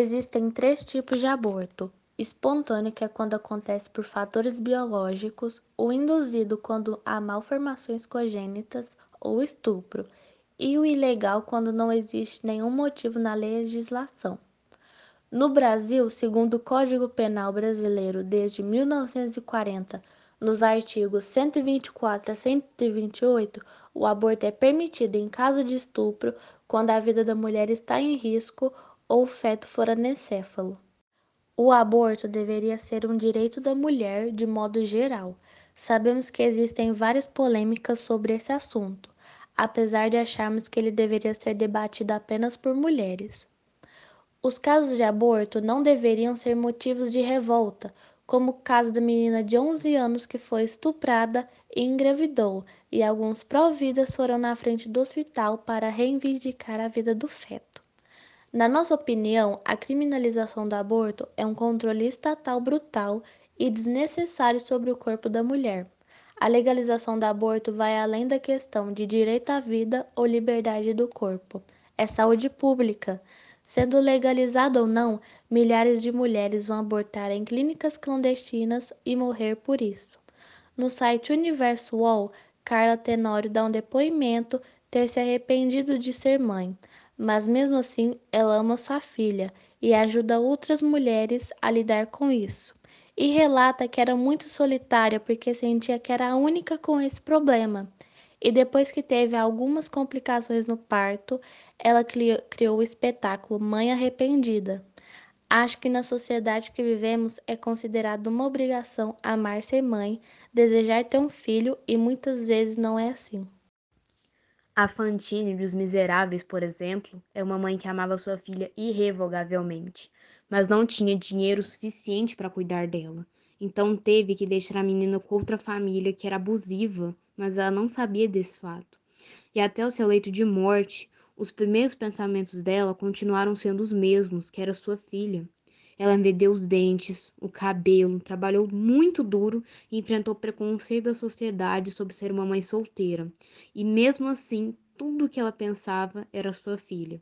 Existem três tipos de aborto: espontâneo, que é quando acontece por fatores biológicos, o induzido, quando há malformações congênitas ou estupro, e o ilegal, quando não existe nenhum motivo na legislação. No Brasil, segundo o Código Penal Brasileiro, desde 1940, nos artigos 124 a 128, o aborto é permitido em caso de estupro, quando a vida da mulher está em risco ou o feto for anencefalo. O aborto deveria ser um direito da mulher de modo geral. Sabemos que existem várias polêmicas sobre esse assunto, apesar de acharmos que ele deveria ser debatido apenas por mulheres. Os casos de aborto não deveriam ser motivos de revolta, como o caso da menina de 11 anos que foi estuprada e engravidou, e alguns pró-vidas foram na frente do hospital para reivindicar a vida do feto. Na nossa opinião, a criminalização do aborto é um controle estatal brutal e desnecessário sobre o corpo da mulher. A legalização do aborto vai além da questão de direito à vida ou liberdade do corpo. É saúde pública. Sendo legalizado ou não, milhares de mulheres vão abortar em clínicas clandestinas e morrer por isso. No site Universo UOL, Carla Tenório dá um depoimento ter se arrependido de ser mãe mas mesmo assim ela ama sua filha e ajuda outras mulheres a lidar com isso. E relata que era muito solitária porque sentia que era a única com esse problema. E depois que teve algumas complicações no parto, ela criou o espetáculo Mãe Arrependida. Acho que na sociedade que vivemos é considerado uma obrigação amar ser mãe, desejar ter um filho e muitas vezes não é assim. A Fantine dos Miseráveis, por exemplo, é uma mãe que amava sua filha irrevogavelmente, mas não tinha dinheiro suficiente para cuidar dela. Então teve que deixar a menina com outra família que era abusiva, mas ela não sabia desse fato. E até o seu leito de morte, os primeiros pensamentos dela continuaram sendo os mesmos, que era sua filha. Ela vendeu os dentes, o cabelo, trabalhou muito duro e enfrentou o preconceito da sociedade sobre ser uma mãe solteira. E mesmo assim, tudo o que ela pensava era sua filha.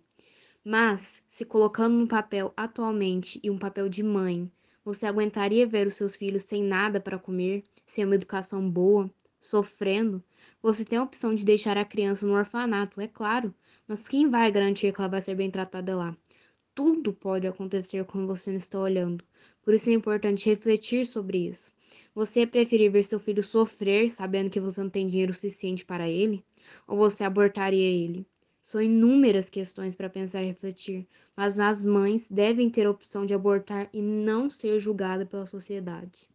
Mas, se colocando no papel atualmente e um papel de mãe, você aguentaria ver os seus filhos sem nada para comer, sem uma educação boa, sofrendo? Você tem a opção de deixar a criança no orfanato, é claro, mas quem vai garantir que ela vai ser bem tratada lá? Tudo pode acontecer quando você não está olhando. Por isso é importante refletir sobre isso. Você preferir ver seu filho sofrer sabendo que você não tem dinheiro suficiente para ele? Ou você abortaria ele? São inúmeras questões para pensar e refletir, mas as mães devem ter a opção de abortar e não ser julgada pela sociedade.